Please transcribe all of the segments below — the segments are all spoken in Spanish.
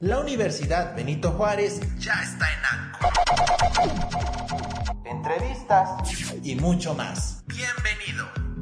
La Universidad Benito Juárez ya está en ANCO. Entrevistas y mucho más. Bienvenido.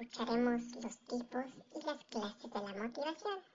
Escucharemos los tipos y las clases de la motivación.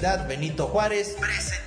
Universidad Benito Juárez. Presenta